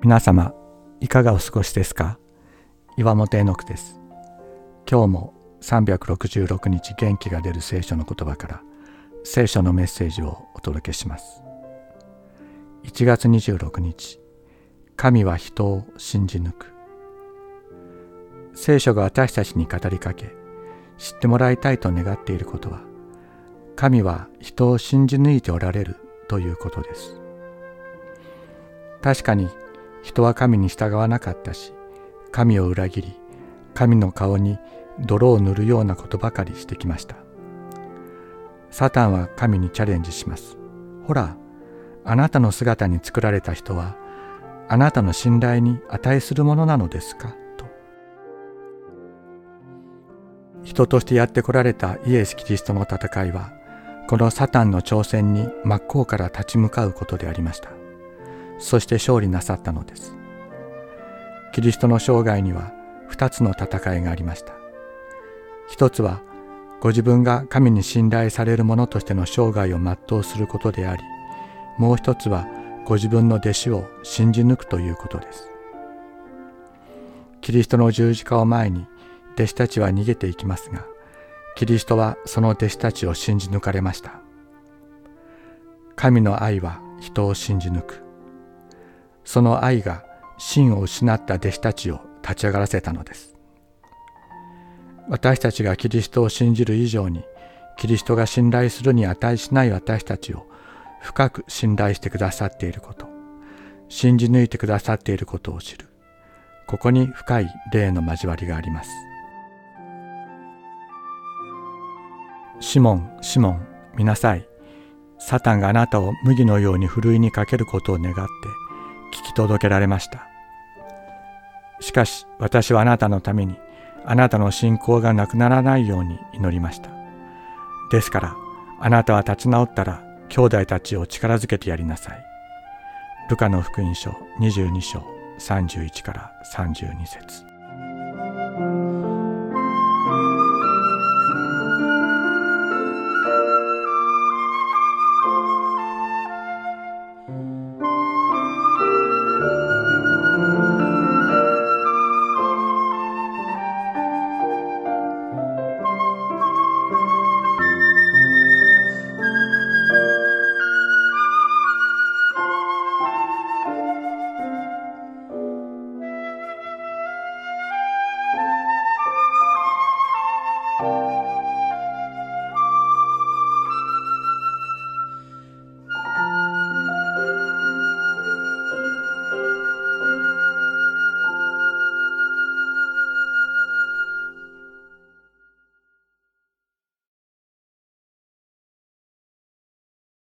皆様いかがお過ごしですか？岩本絵の句です。今日も366日元気が出る聖書の言葉から聖書のメッセージをお届けします。1月26日神は人を信じ抜く。聖書が私たちに語りかけ知ってもらいたいと願っていることは神は人を信じ抜いておられるということです。確かに人は神に従わなかったし神を裏切り神の顔に泥を塗るようなことばかりしてきました。サタンは神にチャレンジします。ほらあなたの姿に作られた人はあなたの信頼に値するものなのですか？と。人としてやってこられたイエス・キリストの戦いはこのサタンの挑戦に真っ向から立ち向かうことでありました。そして勝利なさったのです。キリストの生涯には二つの戦いがありました。一つはご自分が神に信頼される者としての生涯を全うすることでありもう一つはご自分の弟子を信じ抜くということです。キリストの十字架を前に弟子たちは逃げていきますがキリストはその弟子たちを信じ抜かれました。神の愛は人を信じ抜く。その愛が真を失った弟子たちを立ち上がらせたのです。私たちがキリストを信じる以上にキリストが信頼するに値しない私たちを深く信頼してくださっていること信じ抜いてくださっていることを知る。ここに深い霊の交わりがあります。シモン、シモン、見なさい。サタンがあなたを麦のようにふるいにかけることを願って聞き届けられました。しかし私はあなたのためにあなたの信仰がなくならないように祈りました。ですからあなたは立ち直ったら兄弟たちを力づけてやりなさい。部下の福音書22章31から32節